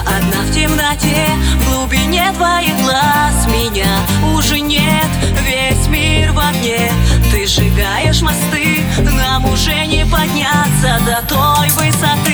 одна в темноте. В глубине твоих глаз меня уже нет. Весь мир во мне. Ты сжигаешь мосты Нам уже не подняться до той высоты.